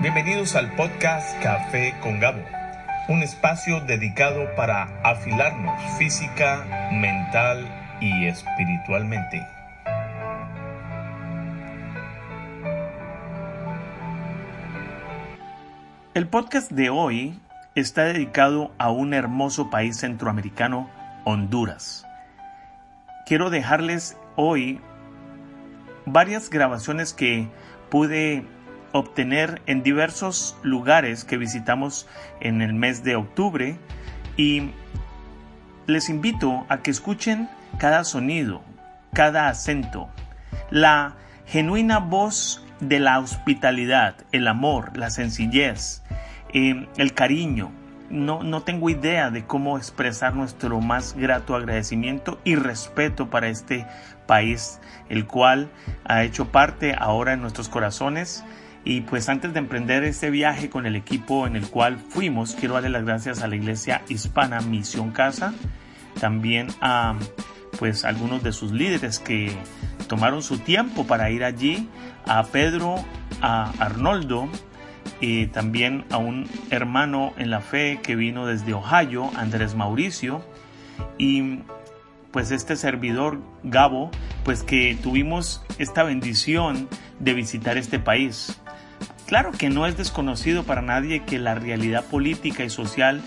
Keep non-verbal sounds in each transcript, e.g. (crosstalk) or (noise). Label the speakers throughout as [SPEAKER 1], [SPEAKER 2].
[SPEAKER 1] Bienvenidos al podcast Café con Gabo, un espacio dedicado para afilarnos física, mental y espiritualmente. El podcast de hoy está dedicado a un hermoso país centroamericano, Honduras. Quiero dejarles hoy varias grabaciones que pude obtener en diversos lugares que visitamos en el mes de octubre. Y les invito a que escuchen cada sonido, cada acento, la genuina voz de la hospitalidad, el amor, la sencillez, eh, el cariño. No, no tengo idea de cómo expresar nuestro más grato agradecimiento y respeto para este país, el cual ha hecho parte ahora en nuestros corazones y pues antes de emprender este viaje con el equipo en el cual fuimos, quiero darle las gracias a la Iglesia Hispana Misión Casa, también a pues algunos de sus líderes que tomaron su tiempo para ir allí, a Pedro, a Arnoldo, y también a un hermano en la fe que vino desde Ohio, Andrés Mauricio, y pues este servidor Gabo, pues que tuvimos esta bendición de visitar este país. Claro que no es desconocido para nadie que la realidad política y social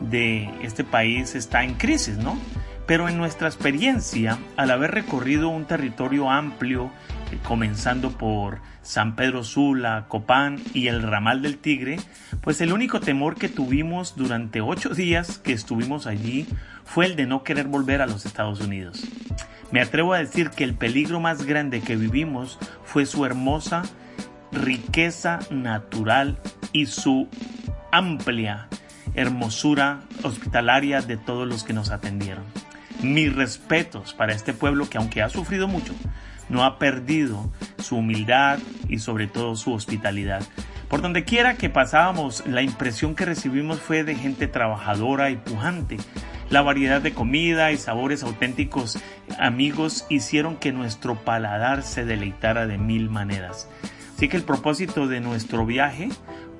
[SPEAKER 1] de este país está en crisis, ¿no? Pero en nuestra experiencia, al haber recorrido un territorio amplio, eh, comenzando por San Pedro Sula, Copán y el Ramal del Tigre, pues el único temor que tuvimos durante ocho días que estuvimos allí fue el de no querer volver a los Estados Unidos. Me atrevo a decir que el peligro más grande que vivimos fue su hermosa riqueza natural y su amplia hermosura hospitalaria de todos los que nos atendieron. Mis respetos para este pueblo que aunque ha sufrido mucho, no ha perdido su humildad y sobre todo su hospitalidad. Por donde quiera que pasábamos, la impresión que recibimos fue de gente trabajadora y pujante. La variedad de comida y sabores auténticos amigos hicieron que nuestro paladar se deleitara de mil maneras. Así que el propósito de nuestro viaje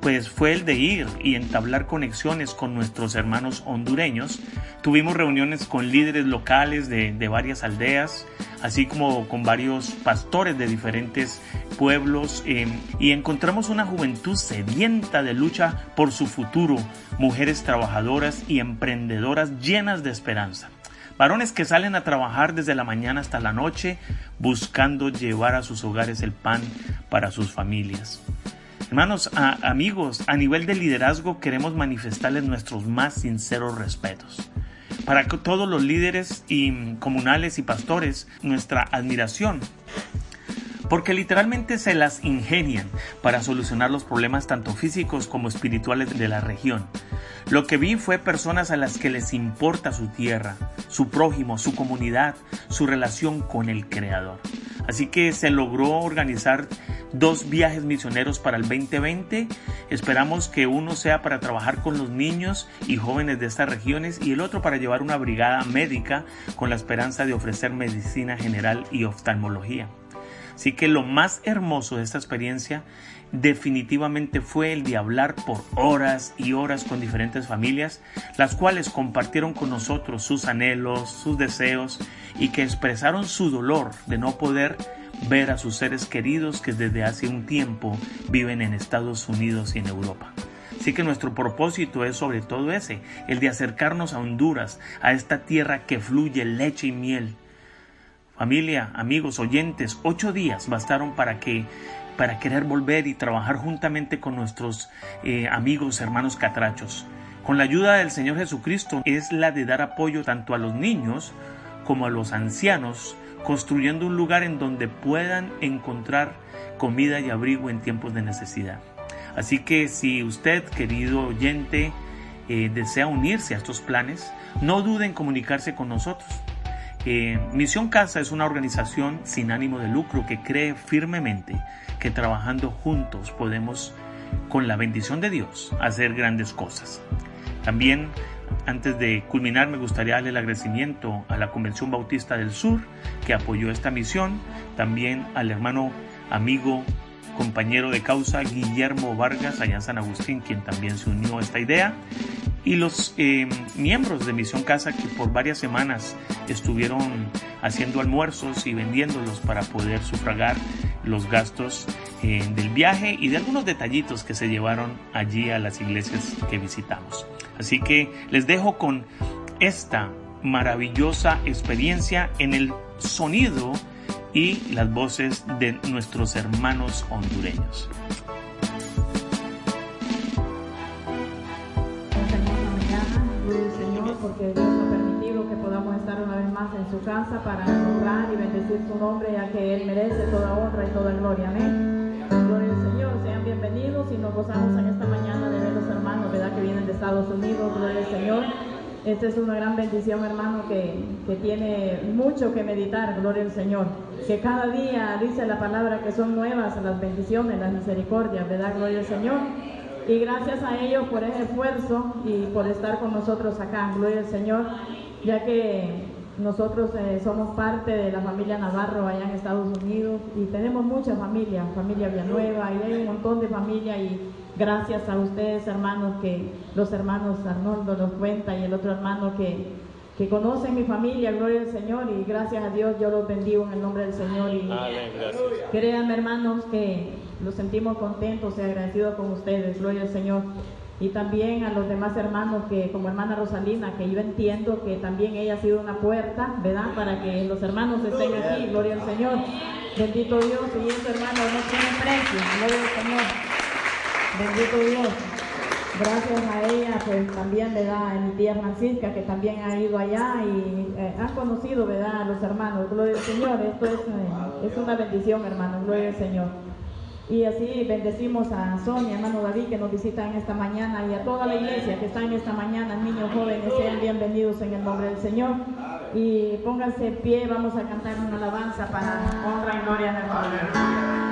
[SPEAKER 1] pues fue el de ir y entablar conexiones con nuestros hermanos hondureños. Tuvimos reuniones con líderes locales de, varias aldeas, así como con varios pastores de diferentes pueblos eh, y encontramos una juventud sedienta de lucha por su futuro, mujeres trabajadoras y emprendedoras llenas de esperanza. Varones que salen a trabajar desde la mañana hasta la noche buscando llevar a sus hogares el pan para sus familias. Hermanos, amigos, a nivel de liderazgo queremos manifestarles nuestros más sinceros respetos. Para todos los líderes y comunales y pastores, nuestra admiración porque literalmente se las ingenian para solucionar los problemas tanto físicos como espirituales de la región. Lo que vi fue personas a las que les importa su tierra, su prójimo, su comunidad, su relación con el Creador. Así que se logró organizar dos viajes misioneros para el 2020. Esperamos que uno sea para trabajar con los niños y jóvenes de estas regiones y el otro para llevar una brigada médica con la esperanza de ofrecer medicina general y oftalmología. Así que lo más hermoso de esta experiencia definitivamente fue el de hablar por horas y horas con diferentes familias, las cuales compartieron con nosotros sus anhelos, sus deseos y que expresaron su dolor de no poder ver a sus seres queridos que desde hace un tiempo viven en Estados Unidos y en Europa. Así que nuestro propósito es sobre todo ese, el de acercarnos a Honduras, a esta tierra que fluye leche y miel, Familia, amigos, oyentes, ocho días bastaron para que para querer volver y trabajar juntamente con nuestros eh, amigos, hermanos catrachos. Con la ayuda del Señor Jesucristo es la de dar apoyo tanto a los niños como a los ancianos, construyendo un lugar en donde puedan encontrar comida y abrigo en tiempos de necesidad. Así que si usted, querido oyente, eh, desea unirse a estos planes, no dude en comunicarse con nosotros. Eh, Misión Casa es una organización sin ánimo de lucro que cree firmemente que trabajando juntos podemos, con la bendición de Dios, hacer grandes cosas. También, antes de culminar, me gustaría darle el agradecimiento a la Convención Bautista del Sur que apoyó esta misión, también al hermano amigo compañero de causa Guillermo Vargas allá en San Agustín, quien también se unió a esta idea, y los eh, miembros de Misión Casa que por varias semanas estuvieron haciendo almuerzos y vendiéndolos para poder sufragar los gastos eh, del viaje y de algunos detallitos que se llevaron allí a las iglesias que visitamos. Así que les dejo con esta maravillosa experiencia en el sonido y las voces de nuestros hermanos hondureños.
[SPEAKER 2] Porque Dios ha permitido que podamos estar una vez más en su casa para honrar y bendecir su nombre, ya que Él merece toda honra y toda gloria. Amén. Gloria al Señor, sean bienvenidos y nos gozamos en esta mañana de ver los hermanos, ¿verdad? Que vienen de Estados Unidos. Gloria al Señor. Esta es una gran bendición, hermano, que, que, tiene mucho que meditar, gloria al Señor. Que cada día dice la palabra que son nuevas las bendiciones, las misericordias, ¿verdad? Gloria al Señor. Y gracias a ellos por ese esfuerzo y por estar con nosotros acá, gloria al Señor, ya que nosotros eh, somos parte de la familia Navarro allá en Estados Unidos y tenemos mucha familia, familia Villanueva, y hay un montón de familia y gracias a ustedes hermanos que los hermanos Arnoldo nos cuenta y el otro hermano que, que conocen mi familia, gloria al Señor y gracias a Dios yo los bendigo en el nombre del Señor y créanme hermanos que los sentimos contentos y agradecidos con ustedes, gloria al Señor. Y también a los demás hermanos que como hermana Rosalina que yo entiendo que también ella ha sido una puerta verdad para que los hermanos estén aquí gloria al Señor. Bendito Dios y ese hermano no tiene precio gloria al Señor. Bendito Dios. Gracias a ella pues también verdad a mi tía Francisca que también ha ido allá y eh, han conocido verdad a los hermanos gloria al Señor. Esto es, eh, es una bendición hermano gloria al Señor y así bendecimos a Sonia, hermano David, que nos visita en esta mañana, y a toda la iglesia que está en esta mañana, niños jóvenes, sean bienvenidos en el nombre del Señor. Y pónganse en pie, vamos a cantar una alabanza para honra gloria del Padre.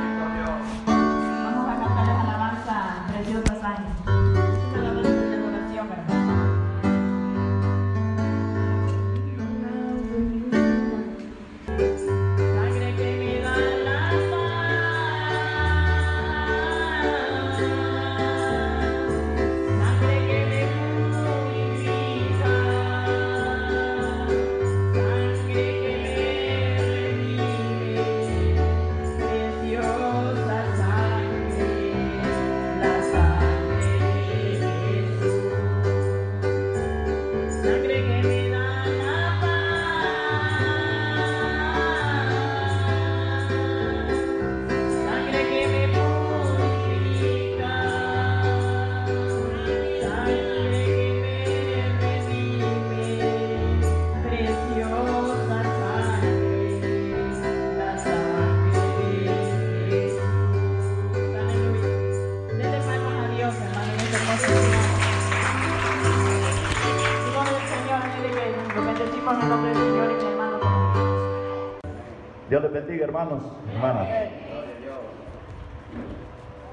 [SPEAKER 3] Les bendiga, hermanos, hermanas.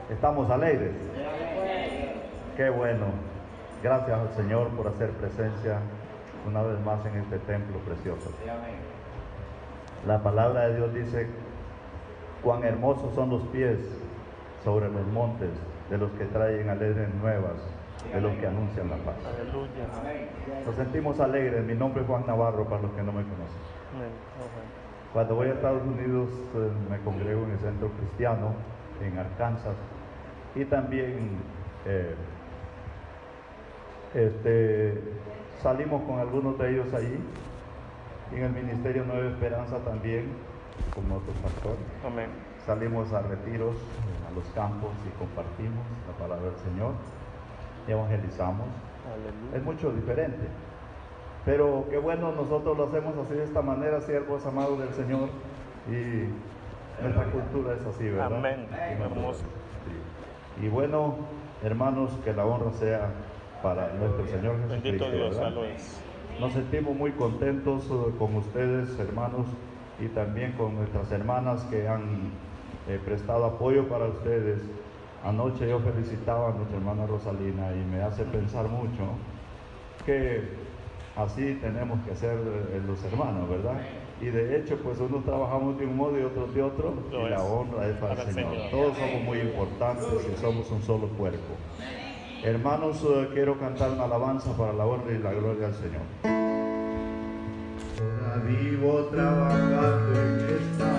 [SPEAKER 3] Estamos alegres. Qué bueno. Gracias al Señor por hacer presencia una vez más en este templo precioso. La palabra de Dios dice, cuán hermosos son los pies sobre los montes de los que traen alegres nuevas, de los que anuncian la paz. Nos sentimos alegres. Mi nombre es Juan Navarro para los que no me conocen. Cuando voy a Estados Unidos eh, me congrego en el centro cristiano en Arkansas y también eh, este, salimos con algunos de ellos allí en el Ministerio Nueva Esperanza también como otros pastores. Salimos a retiros a los campos y compartimos la palabra del Señor y evangelizamos. Es mucho diferente. Pero qué bueno, nosotros lo hacemos así de esta manera, siervos amados del Señor. Y nuestra cultura es así, ¿verdad?
[SPEAKER 1] Amén. Hermoso.
[SPEAKER 3] Y bueno, hermanos, que la honra sea para nuestro Señor Jesucristo.
[SPEAKER 1] Bendito Dios.
[SPEAKER 3] Nos sentimos muy contentos eh, con ustedes, hermanos, y también con nuestras hermanas que han eh, prestado apoyo para ustedes. Anoche yo felicitaba a nuestra hermana Rosalina y me hace pensar mucho que así tenemos que ser eh, los hermanos, ¿verdad? Y de hecho, pues unos trabajamos de un modo y otros de otro,
[SPEAKER 1] Lo
[SPEAKER 3] y la honra es para,
[SPEAKER 1] Para
[SPEAKER 3] el Señor.
[SPEAKER 1] Señor.
[SPEAKER 3] Todos somos muy importantes y somos un solo cuerpo. Hermanos, eh, quiero cantar una alabanza para la honra y la gloria del Señor. Ahora vivo trabajando en esta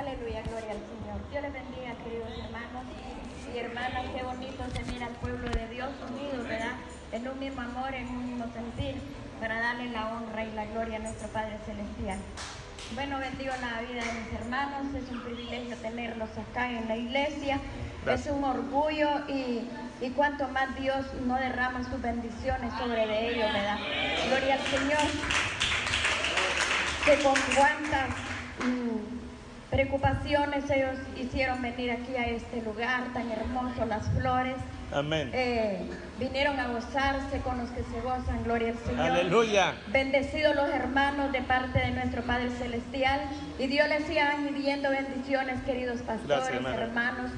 [SPEAKER 2] Aleluya, gloria al Señor. Dios les bendiga, queridos hermanos y hermanas. Qué bonito se mira al pueblo de Dios unido, ¿verdad? En un mismo amor, en un mismo sentir, para darle la honra y la gloria a nuestro Padre Celestial. Bueno, bendigo la vida de mis hermanos. Es un privilegio tenerlos acá en la iglesia. Es un orgullo y, y cuanto más Dios no derrama sus bendiciones sobre de ellos, ¿verdad? Gloria al Señor que con cuántas mm, preocupaciones ellos hicieron venir aquí a este lugar tan hermoso, las flores.
[SPEAKER 1] Amén.
[SPEAKER 2] Eh, vinieron a gozarse con los que se gozan, gloria al Señor.
[SPEAKER 1] Aleluya.
[SPEAKER 2] Bendecidos los hermanos de parte de nuestro Padre Celestial. Y Dios les siga añadiendo bendiciones, queridos pastores,
[SPEAKER 1] Gracias,
[SPEAKER 2] hermanos.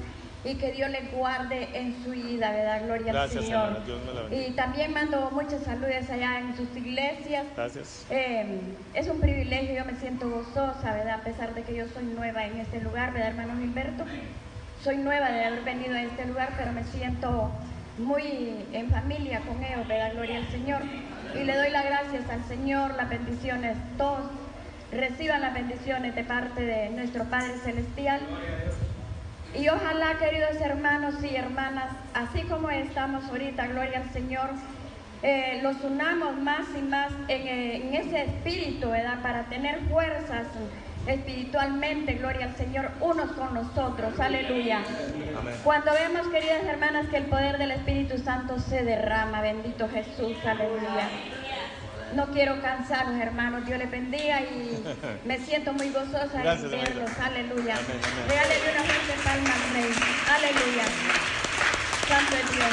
[SPEAKER 2] Y que Dios les guarde en su vida, ¿verdad? Gloria
[SPEAKER 1] Gracias,
[SPEAKER 2] al Señor.
[SPEAKER 1] hermana. Dios me la bendiga.
[SPEAKER 2] y también mando muchas saludes allá en sus iglesias.
[SPEAKER 1] Gracias.
[SPEAKER 2] Eh, es un privilegio, yo me siento gozosa, ¿verdad? A pesar de que yo soy nueva en este lugar, ¿verdad, hermano Gilberto? Soy nueva de haber venido a este lugar, pero me siento muy en familia con ellos, ¿verdad? Gloria al Señor. Y le doy las gracias al Señor, las bendiciones, todos reciban las bendiciones de parte de nuestro Padre Celestial. Y ojalá, queridos hermanos y hermanas, así como estamos ahorita, gloria al Señor, eh, los unamos más y más en, eh, en ese espíritu, ¿verdad? Para tener fuerzas espiritualmente, gloria al Señor, unos con los otros, aleluya.
[SPEAKER 1] Amén.
[SPEAKER 2] Cuando vemos, queridas hermanas, que el poder del Espíritu Santo se derrama, bendito Jesús, aleluya. No quiero cansaros, hermanos, Dios les bendiga y me siento muy gozosa de
[SPEAKER 1] Gracias,
[SPEAKER 2] verlos,
[SPEAKER 1] hermanita.
[SPEAKER 2] aleluya. Regálele una fuerte palma al Rey, aleluya. Santo es Dios.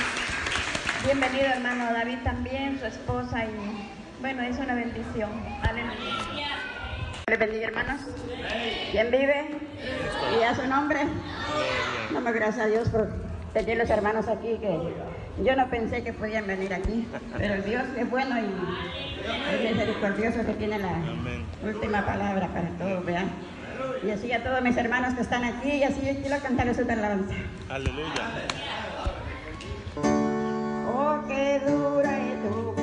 [SPEAKER 2] Bienvenido, hermano David también, su esposa y bueno, es una bendición, aleluya.
[SPEAKER 4] Les bendiga, hermanos. ¿Quién vive? Y a su nombre. Damos gracias a Dios por tener los hermanos aquí que yo no pensé que podían venir aquí, pero Dios es bueno y es misericordioso que tiene la última palabra para todos, vean. Y así a todos mis hermanos que están aquí, y así yo quiero cantarles una alabanza.
[SPEAKER 1] Aleluya.
[SPEAKER 4] Oh, qué dura es tu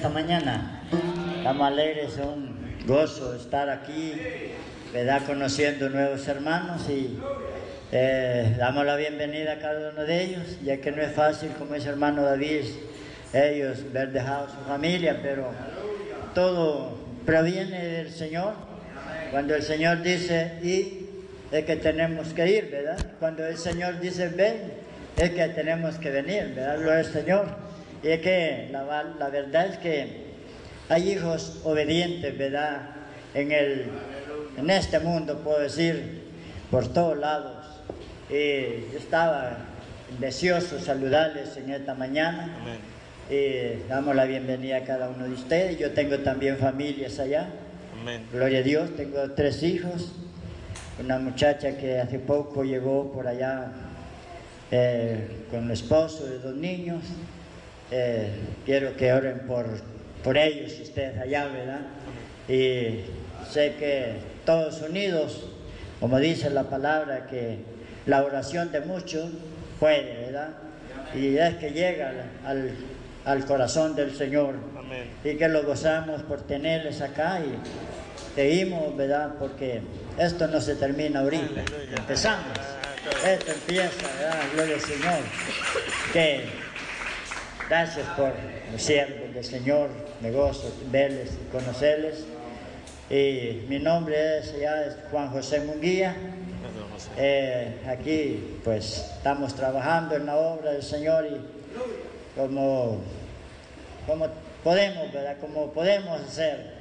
[SPEAKER 5] esta mañana
[SPEAKER 6] estamos alegres, es un gozo estar aquí, ¿verdad? Conociendo nuevos hermanos y eh, damos la bienvenida a cada uno de ellos, ya que no es fácil, como ese hermano David, ellos ver dejado su familia, pero todo proviene del Señor. Cuando el Señor dice y es que tenemos que ir, ¿verdad? Cuando el Señor dice ven, es que tenemos que venir, ¿verdad? Lo es Señor. Y es que la, verdad es que hay hijos obedientes, ¿verdad? En, el, en este mundo, puedo decir, por todos lados. Y yo estaba deseoso saludarles en esta mañana. Y damos la bienvenida a cada uno de ustedes. Yo tengo también familias allá.
[SPEAKER 1] Amén.
[SPEAKER 6] Gloria a Dios, tengo tres hijos. Una muchacha que hace poco llegó por allá eh, con un esposo de dos niños. Eh, quiero que oren por, por ellos, ustedes allá, ¿verdad? Y sé que todos unidos, como dice la palabra, que la oración de muchos puede, ¿verdad? Y es que llega al, al- corazón del Señor
[SPEAKER 1] Amén.
[SPEAKER 6] y que lo gozamos por tenerles acá y seguimos, ¿verdad? Porque esto no se termina ahorita, empezamos.
[SPEAKER 1] Ah,
[SPEAKER 6] Esto empieza, ¿verdad? Gloria al Señor. Que gracias por los siervos del Señor, me gozo verles y conocerles. Y mi nombre es, ya Juan José Munguía. Eh, aquí pues estamos trabajando en la obra del Señor y como, como podemos, ¿verdad? Como podemos hacer.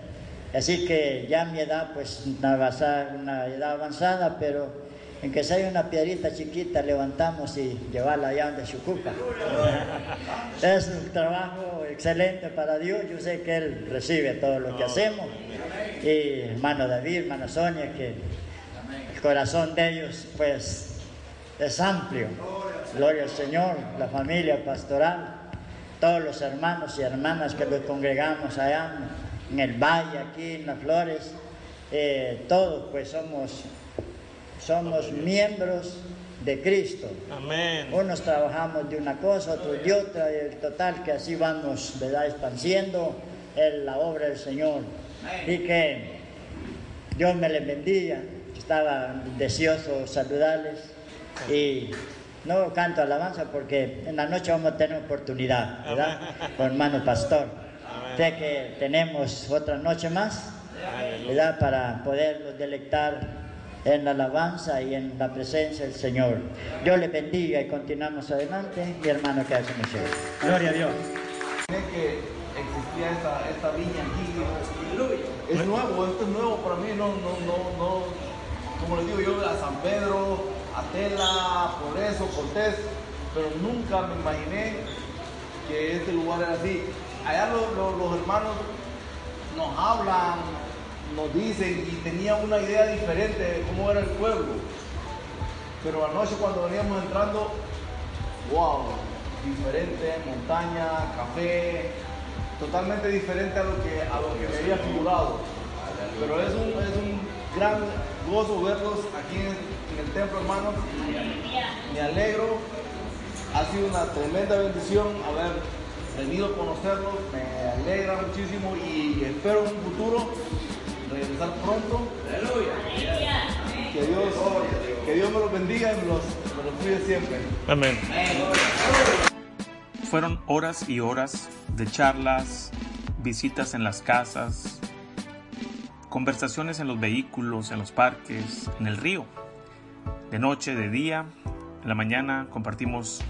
[SPEAKER 6] Así que ya mi edad, pues una edad avanzada, pero en que sea una piedrita chiquita, levantamos y llevarla allá donde se ocupa. (laughs) es un trabajo excelente para Dios, yo sé que Él recibe todo lo que hacemos. Y hermano David, hermana Sonia, que el corazón de ellos pues es amplio. Gloria al Señor, la familia pastoral, todos los hermanos y hermanas que nos congregamos allá en el valle, aquí en las flores, eh, todos pues somos somos miembros de Cristo.
[SPEAKER 1] Amén.
[SPEAKER 6] Unos trabajamos de una cosa, otros de otra, y el total que así vamos, ¿verdad? Expandiendo en la obra del Señor. Y que Dios me les bendiga. Estaba deseoso saludarles y no canto alabanza porque en la noche vamos a tener oportunidad, ¿verdad? Con hermano pastor. Sé que tenemos otra noche más, ¿verdad? Para poderlos delectar en la alabanza y en la presencia del Señor. Dios le bendiga y continuamos adelante. Mi hermano que hace mucho. Gloria a Dios.
[SPEAKER 7] que existía esta, esta viña aquí. Es nuevo, esto es nuevo para mí, no, no, no, no, como les digo yo, a San Pedro, a Tela, por eso, Cortés, pero nunca me imaginé que este lugar era así. Allá los hermanos nos hablan, nos dicen y tenía una idea diferente de cómo era el pueblo. Pero anoche cuando veníamos entrando, wow, diferente, montaña, café, totalmente diferente a lo que, a lo que me había figurado. Pero es un, es un gran gozo verlos aquí en, el templo, hermanos. Me alegro, ha sido una tremenda bendición haber venido a conocerlos, me alegra muchísimo y espero un futuro regresar pronto. Que Dios, que Dios me los bendiga y me los, cuide siempre.
[SPEAKER 1] Amén. Fueron horas y horas de charlas, visitas en las casas, conversaciones en los vehículos, en los parques, en el río. De noche, de día, en la mañana compartimos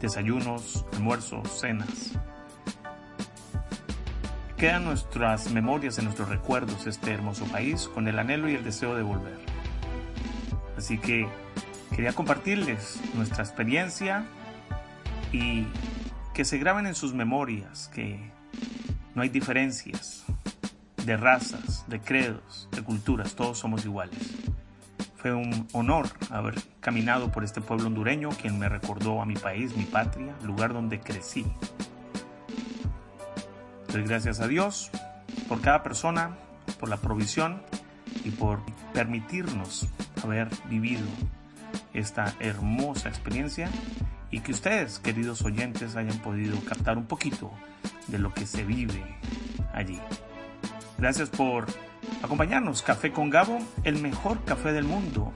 [SPEAKER 1] desayunos, almuerzos, cenas. Quedan nuestras memorias, en nuestros recuerdos este hermoso país con el anhelo y el deseo de volver. Así que quería compartirles nuestra experiencia y que se graben en sus memorias que no hay diferencias de razas, de credos, de culturas, todos somos iguales. Fue un honor haber caminado por este pueblo hondureño, quien me recordó a mi país, mi patria, lugar donde crecí, Doy gracias a Dios por cada persona, por la provisión y por permitirnos haber vivido esta hermosa experiencia y que ustedes, queridos oyentes, hayan podido captar un poquito de lo que se vive allí. Gracias por acompañarnos. Café con Gabo, el mejor café del mundo,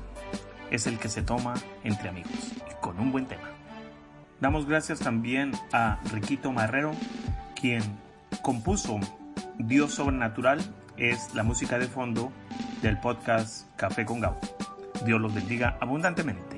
[SPEAKER 1] es el que se toma entre amigos y con un buen tema. Damos gracias también a Riquito Marrero, quien compuso Dios Sobrenatural es la música de fondo del podcast Café con Gabo. Dios los bendiga abundantemente.